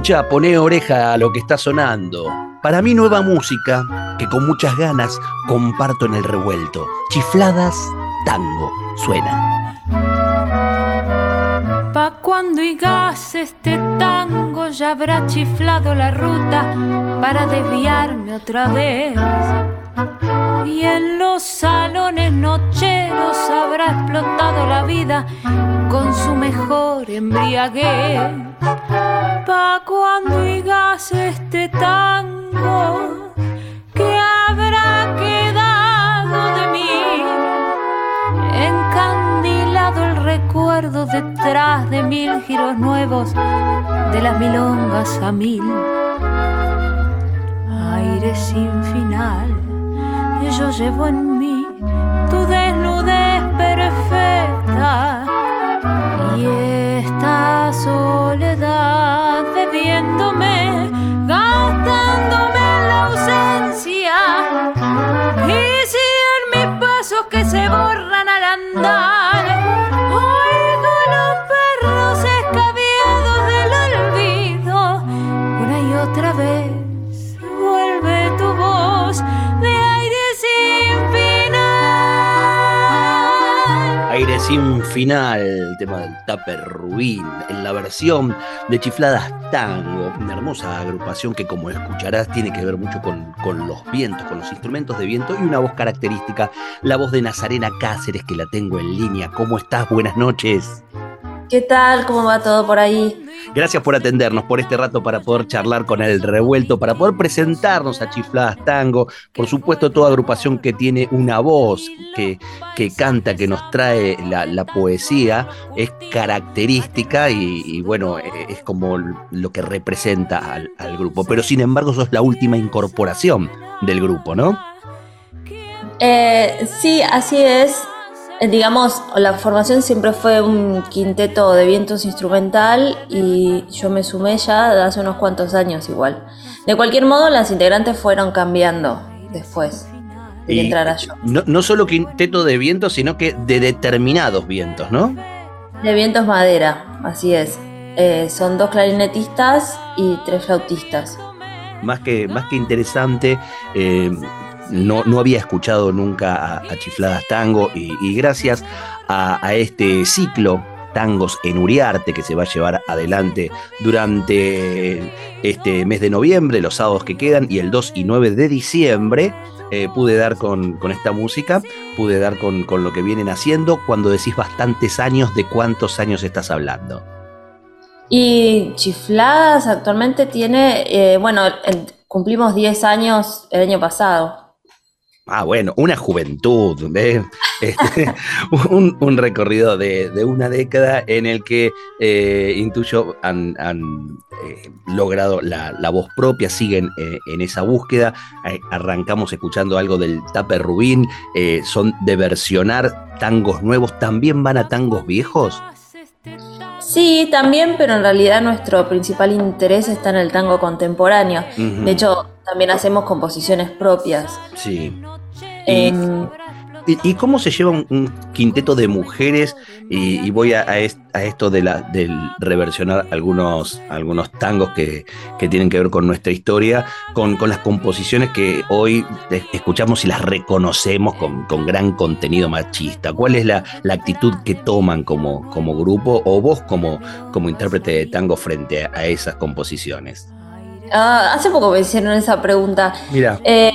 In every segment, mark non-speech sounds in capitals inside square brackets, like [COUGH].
Escucha, poné oreja a lo que está sonando. Para mí nueva música que con muchas ganas comparto en el revuelto. Chifladas tango. Suena. Pa' cuando higas este tango ya habrá chiflado la ruta para desviarme otra vez. Y en los salones nocheros habrá explotado la vida con su mejor embriaguez. Pa' cuando higas este tango que habrá quedado de mí, encandilado el recuerdo detrás de mil giros nuevos, de las milongas a mil, aire sin final. Yo llevo en mí tu desnudez perfecta y esta soledad bebiéndome, gastándome la ausencia. Y si en mis pasos que se borran sin final, tema del Tupper Rubín, en la versión de Chifladas Tango, una hermosa agrupación que como escucharás tiene que ver mucho con, con los vientos, con los instrumentos de viento y una voz característica, la voz de Nazarena Cáceres que la tengo en línea. ¿Cómo estás? Buenas noches. ¿Qué tal? ¿Cómo va todo por ahí? Gracias por atendernos por este rato para poder charlar con el revuelto, para poder presentarnos a Chifladas Tango. Por supuesto, toda agrupación que tiene una voz, que, que canta, que nos trae la, la poesía, es característica y, y, bueno, es como lo que representa al, al grupo. Pero sin embargo, sos la última incorporación del grupo, ¿no? Eh, sí, así es. Digamos, la formación siempre fue un quinteto de vientos instrumental y yo me sumé ya de hace unos cuantos años igual. De cualquier modo, las integrantes fueron cambiando después de que entrara yo. No, no solo quinteto de vientos, sino que de determinados vientos, ¿no? De vientos madera, así es. Eh, son dos clarinetistas y tres flautistas. Más que, más que interesante. Eh, no, no, había escuchado nunca a, Chifladas Tango y, gracias a, este ciclo Tangos en Uriarte que se va a llevar adelante durante este mes de noviembre, los sábados que quedan y el 2 y 9 de diciembre. Eh, pude dar con, con, esta música, pude dar con, con lo que vienen haciendo. Cuando decís bastantes años, ¿de cuántos años estás hablando? Y Chifladas actualmente tiene, eh, bueno, cumplimos 10 años el año pasado. Ah, bueno, una juventud, ¿eh? [LAUGHS] un, recorrido de, una década en el que eh, intuyo han, eh, logrado la, voz propia, siguen eh, en esa búsqueda. arrancamos escuchando algo del Tupper Rubín, son de versionar tangos nuevos, ¿también van a tangos viejos? Sí, también, pero en realidad nuestro principal interés está en el tango contemporáneo. Uh -huh. De hecho, también hacemos composiciones propias. Sí. Eh, ¿Y, ¿Y, cómo se lleva un, un quinteto de mujeres? Y, y voy a, a, est, a, esto de la, del reversionar algunos, algunos tangos que, que, tienen que ver con nuestra historia, con, con las composiciones que hoy escuchamos y las reconocemos con, con gran contenido machista. ¿Cuál es la, la, actitud que toman como, como grupo o vos como, como intérprete de tango frente a, a esas composiciones? Uh, hace poco me hicieron esa pregunta. Mira. Eh,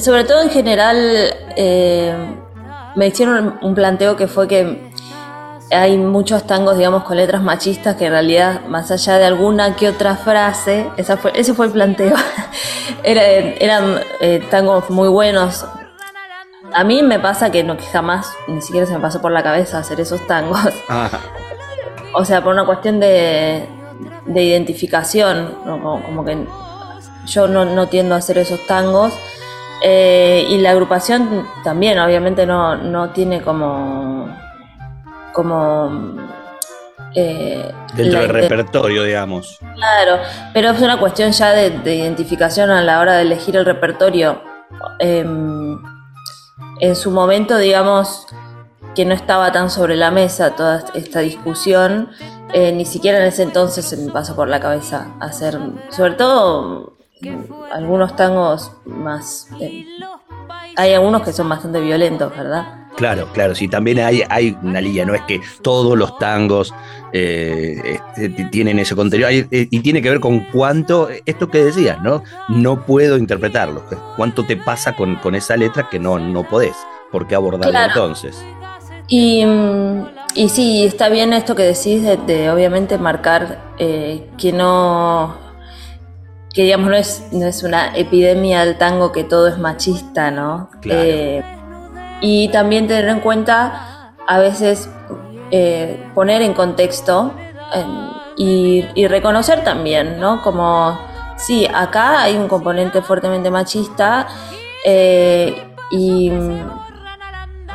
sobre todo en general, eh, me hicieron un planteo que fue que hay muchos tangos, digamos, con letras machistas que en realidad, más allá de alguna que otra frase, esa fue, ese fue el planteo, [LAUGHS] Era, eran eh, tangos muy buenos. A mí me pasa que, no, que jamás, ni siquiera se me pasó por la cabeza hacer esos tangos. [LAUGHS] Ah. O sea, por una cuestión de, identificación, como, que yo no, tiendo a hacer esos tangos. Eh, y la agrupación también, obviamente, no, no tiene como. como. Eh, Dentro del repertorio, digamos. Claro, pero es una cuestión ya de, identificación a la hora de elegir el repertorio. Em, en su momento, digamos, que no estaba tan sobre la mesa toda esta discusión, eh, ni siquiera en ese entonces se me pasó por la cabeza hacer, sobre todo algunos tangos más... Eh, hay algunos que son bastante violentos, ¿verdad? Claro, claro, sí, también hay, hay una línea, no es que todos los tangos eh, este, tienen ese contenido, y tiene que ver con cuánto, esto que decías, ¿no? No puedo interpretarlo, cuánto te pasa con, con esa letra que no, no podés, ¿por qué abordarlo entonces? Y, y, sí, está bien esto que decís de, obviamente marcar eh, que no, que digamos no es, no es una epidemia del tango que todo es machista, ¿no? Eh, y también tener en cuenta a veces eh, poner en contexto y, y, reconocer también, ¿no? Como, sí, acá hay un componente fuertemente machista y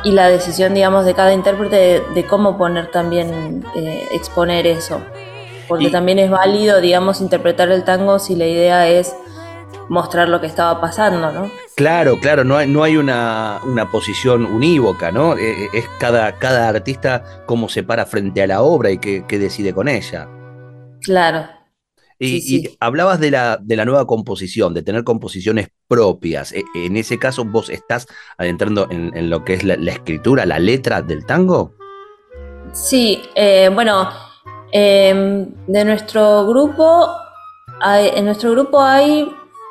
y la decisión, digamos, de cada intérprete de, cómo poner también, eh, exponer eso. Porque también es válido, digamos, interpretar el tango si la idea es mostrar lo que estaba pasando, ¿no? Claro, claro, no hay, no hay una, posición unívoca, ¿no? Eh, eh, es cada, cada artista cómo se para frente a la obra y qué, qué decide con ella. Claro, y, hablabas de la, de la nueva composición, de tener composiciones propias. E, en ese caso, vos estás adentrando en, lo que es la, escritura, la letra del tango. Sí, eh, bueno, em, de nuestro grupo, en nuestro grupo hay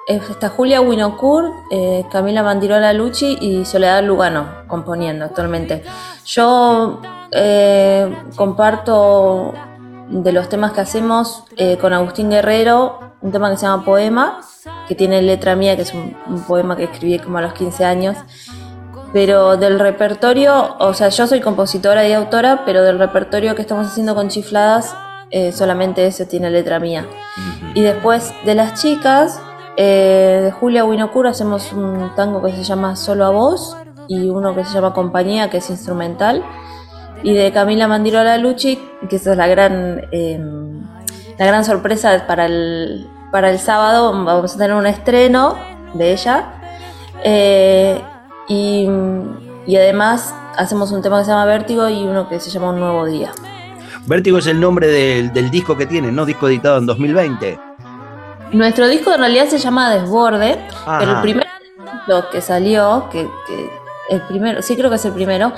está Julia Winocourt, eh, Camila Mandirola Lucci y Soledad Lugano componiendo actualmente. Yo eh, comparto de los temas que hacemos eh, con Agustín Guerrero, un tema que se llama Poema, que tiene letra mía, que es un, poema que escribí como a los 15 años. Pero del repertorio, o sea, yo soy compositora y autora, pero del repertorio que estamos haciendo con chifladas, eh, solamente ese tiene letra mía. Y después de las chicas, eh, de Julia Winocura, hacemos un tango que se llama Solo a Vos y uno que se llama Compañía, que es instrumental y de Camila Mandirola Lucci, que esa es la gran, eh, la gran sorpresa para el, para el sábado. Vamos a tener un estreno de ella. Eh, y, además hacemos un tema que se llama Vértigo y uno que se llama Un Nuevo Día. Vértigo es el nombre del, disco que tienen, ¿no? Disco editado en 2020. Nuestro disco en realidad se llama Desborde, pero el primer disco que salió, que, que el primero, sí creo que es el primero,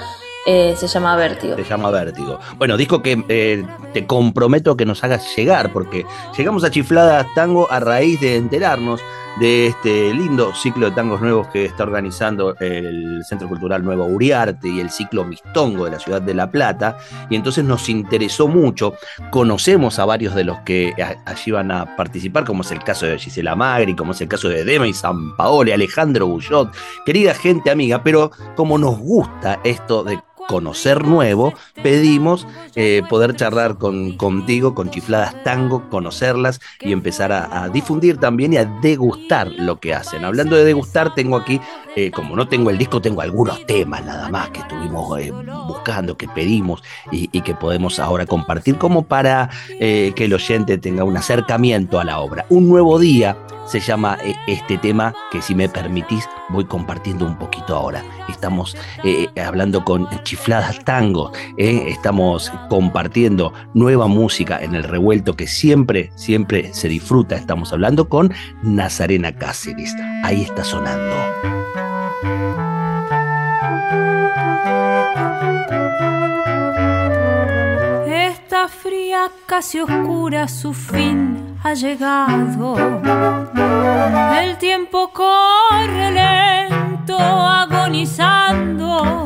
eh, se llama Vértigo. Se llama Vértigo. Bueno, disco que eh, te comprometo que nos hagas llegar, porque llegamos a Chiflada Tango a raíz de enterarnos de este lindo ciclo de tangos nuevos que está organizando el Centro Cultural Nuevo Uriarte y el ciclo Mistongo de la ciudad de La Plata. Y entonces nos interesó mucho. Conocemos a varios de los que allí van a participar, como es el caso de Gisela Magri, como es el caso de Dema y San Paolo, Alejandro Bullot, querida gente amiga, pero como nos gusta esto de conocer nuevo, pedimos eh, poder charlar con, contigo, con Chifladas Tango, conocerlas y empezar a, difundir también y a degustar lo que hacen. Hablando de degustar, tengo aquí, eh, como no tengo el disco, tengo algunos temas nada más que estuvimos eh, buscando, que pedimos y, y, que podemos ahora compartir como para que el oyente tenga un acercamiento a la obra. Un nuevo día se llama este tema que si me permitís voy compartiendo un poquito ahora. Estamos hablando con Chifladas tango. ¿eh? Estamos compartiendo nueva música en el revuelto que siempre, siempre se disfruta. Estamos hablando con Nazarena Cáceres. Ahí está sonando. Esta fría, casi oscura, su fin ha llegado. El tiempo corre lento, agonizando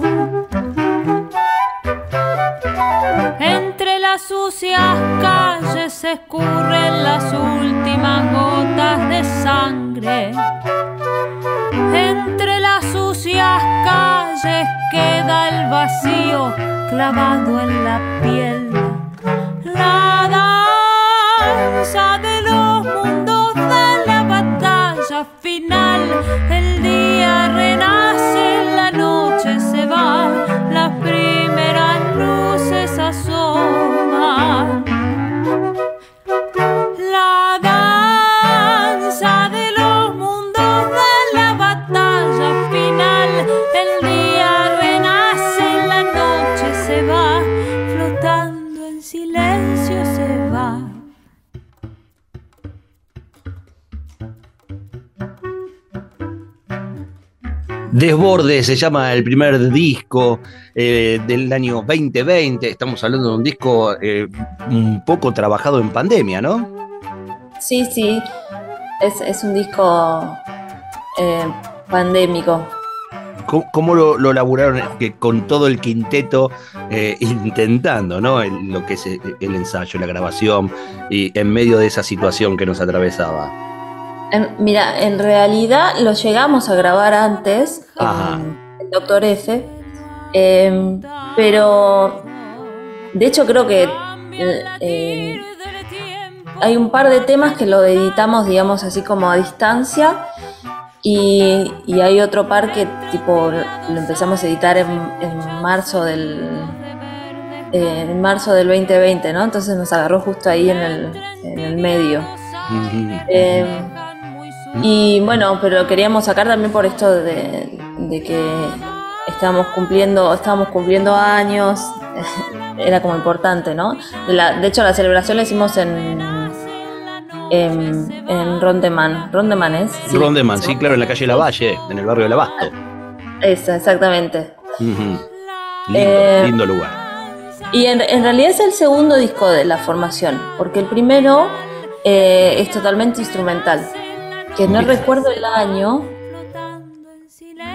entre las sucias calles se escurren las últimas gotas de sangre. Entre las sucias calles queda el vacío clavado en la piel. Desborde se llama el primer disco eh, del año 2020. Estamos hablando de un disco eh, un poco trabajado en pandemia, ¿no? Sí, sí. Es, un disco eh, pandémico. ¿Cómo, lo, lo, laburaron con todo el quinteto [LAUGHS] intentando, ¿no? lo que es el ensayo, la grabación y en medio de esa situación que nos atravesaba? Mira, en realidad lo llegamos a grabar antes, en, Doctor F, em, pero de hecho creo que eh, em, hay un par de temas que lo editamos, digamos, así como a distancia. Y, hay otro par que tipo lo empezamos a editar en, marzo del en marzo del 2020, ¿no? Entonces nos agarró justo ahí en el, en el medio. Y bueno, pero queríamos sacar también por esto de, que estábamos cumpliendo, estábamos cumpliendo años, [LAUGHS] era como importante, ¿no? De, hecho, la celebración la hicimos en, en, en Rondeman. ¿Rondeman es? Sí. Rondeman, sí, claro, en la calle La Valle, en el barrio de Abasto. Esa, exactamente. lindo, eh, lindo lugar. Y en, en, realidad es el segundo disco de la formación, porque el primero eh, es totalmente instrumental que no recuerdo el año,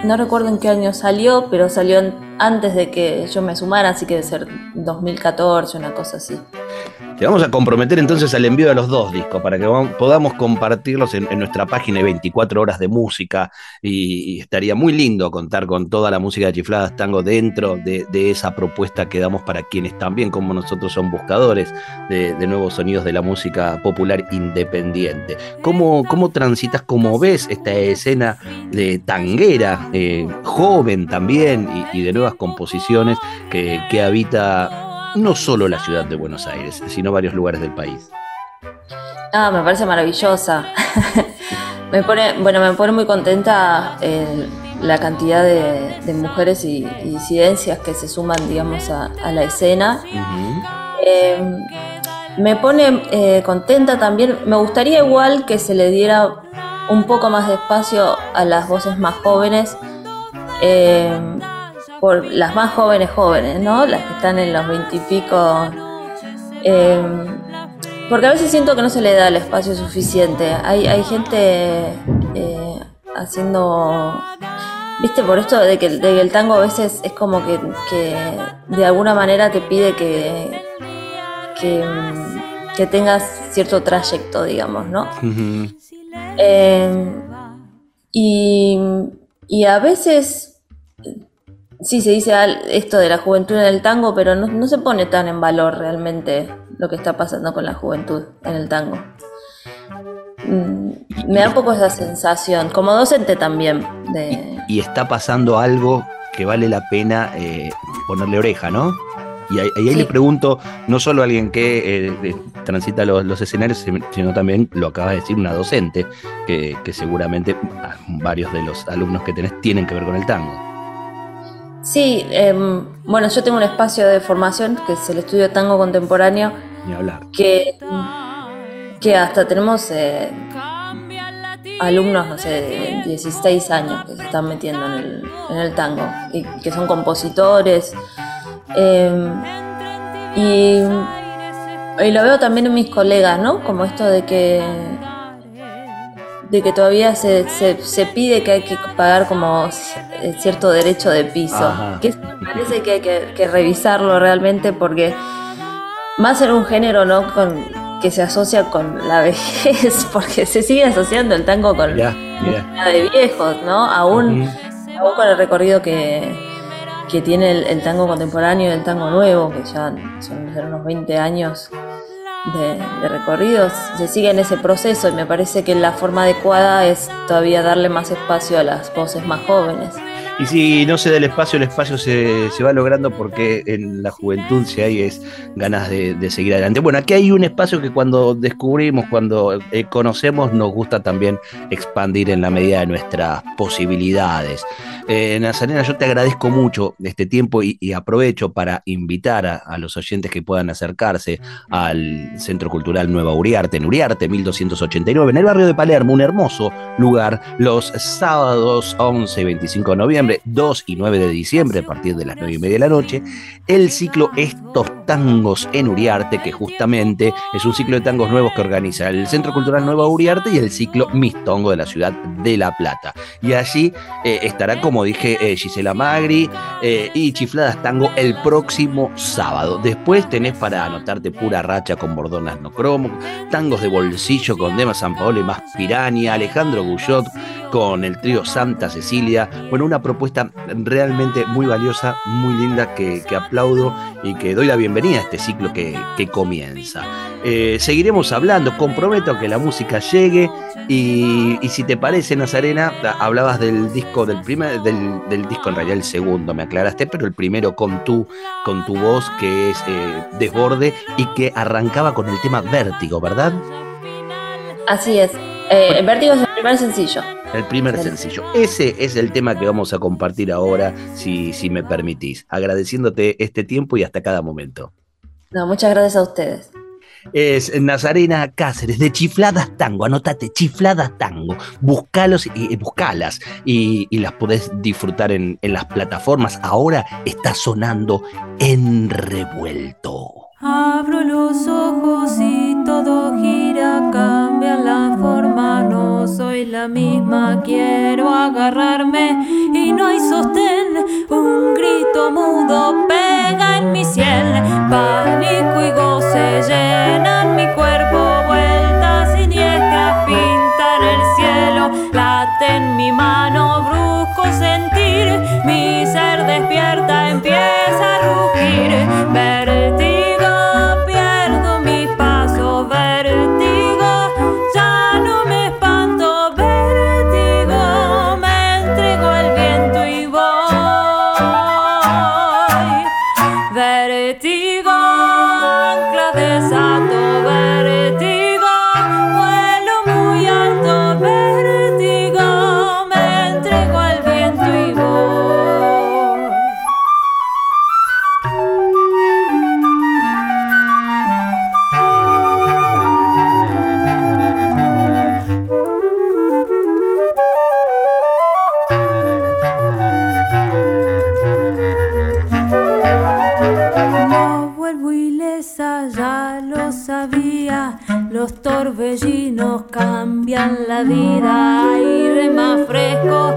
no recuerdo en qué año salió, pero salió antes de que yo me sumara, así que debe ser 2014, una cosa así. Te vamos a comprometer entonces al envío de los dos discos para que podamos compartirlos en, nuestra página de 24 horas de música y, estaría muy lindo contar con toda la música de Chifladas Tango dentro de, esa propuesta que damos para quienes también como nosotros son buscadores de, nuevos sonidos de la música popular independiente. ¿Cómo, cómo transitas, cómo ves esta escena de tanguera, eh, joven también y, de nuevas composiciones que habita no solo la ciudad de Buenos Aires, sino varios lugares del país. Ah, me parece maravillosa. [LAUGHS] me pone, bueno, me pone muy contenta eh, la cantidad de, mujeres y, disidencias que se suman, digamos, a, la escena. Eh, me pone eh, contenta también. Me gustaría igual que se le diera un poco más de espacio a las voces más jóvenes por las más jóvenes jóvenes, ¿no? Las que están en los veintipico. Eh, porque a veces siento que no se le da el espacio suficiente. Hay, hay gente eh, haciendo. Viste, por esto de que, el tango a veces es como que, de alguna manera te pide que, que, tengas cierto trayecto, digamos, ¿no? Eh, y, y a veces sí se dice esto de la juventud en el tango, pero no, se pone tan en valor realmente lo que está pasando con la juventud en el tango. Mm, me da un poco esa sensación, como docente también. Y, está pasando algo que vale la pena eh, ponerle oreja, ¿no? Y ahí, le pregunto, no solo a alguien que eh, transita los, escenarios, sino también, lo acaba de decir, una docente, que, que seguramente varios de los alumnos que tenés tienen que ver con el tango. Sí, em, bueno, yo tengo un espacio de formación que es el estudio tango contemporáneo. hablar. Que, que hasta tenemos eh, alumnos, no sé, de 16 años que se están metiendo en el, tango y que son compositores. Em, y, y lo veo también en mis colegas, ¿no? Como esto de que de que todavía se, se, pide que hay que pagar como cierto derecho de piso. Que me parece que hay que, revisarlo realmente porque más en un género no con que se asocia con la [LAUGHS] vejez, porque se sigue asociando el tango con la de viejos, ¿no? Aún, con el recorrido que, que tiene el, el, tango contemporáneo y el tango nuevo, que ya son unos 20 años de, recorridos, se sigue en ese proceso y me parece que la forma adecuada es todavía darle más espacio a las voces más jóvenes. Y si no se da el espacio, el espacio se, va logrando porque en la juventud si hay es ganas de, seguir adelante. Bueno, aquí hay un espacio que cuando descubrimos, cuando eh, conocemos, nos gusta también expandir en la medida de nuestras posibilidades. Eh, Nazarena, yo te agradezco mucho este tiempo y, aprovecho para invitar a, los oyentes que puedan acercarse al Centro Cultural Nueva Uriarte, en Uriarte 1289, en el barrio de Palermo, un hermoso lugar, los sábados 11 y 25 de noviembre, 2 y 9 de diciembre, a partir de las 9 y media de la noche, el ciclo Estos Tangos en Uriarte, que justamente es un ciclo de tangos nuevos que organiza el Centro Cultural Nueva Uriarte y el ciclo Mistongo de la ciudad de La Plata. Y allí eh, estará, como dije, eh, Gisela Magri eh, y Chifladas Tango el próximo sábado. Después tenés para anotarte pura racha con bordonas no cromo, tangos de bolsillo con Dema San Paolo y más Pirania, Alejandro Guyot con el trío Santa Cecilia. Bueno, una propuesta realmente muy valiosa, muy linda que, aplaudo y que doy la bienvenida a este ciclo que, comienza. seguiremos hablando, comprometo que la música llegue y si te parece, Nazarena, hablabas del disco, del primer, del, disco en realidad el segundo, me aclaraste, pero el primero con tu, con tu voz que es eh, Desborde y que arrancaba con el tema Vértigo, ¿verdad? Así es. Eh, Vértigo es el primer sencillo. El primer sencillo. Ese es el tema que vamos a compartir ahora, si, si me permitís. Agradeciéndote este tiempo y hasta cada momento. No, muchas gracias a ustedes es Nazarena Cáceres, de Chifladas Tango. Anotate, Chifladas Tango. Buscalos y buscalas y, las podés disfrutar en, en las plataformas. Ahora está sonando en revuelto. Abro los ojos y todo gira, cambia la forma, no soy la misma, quiero agarrarme y no hay sostén, un grito mudo pega en mi cielo, la vida aire más fresco,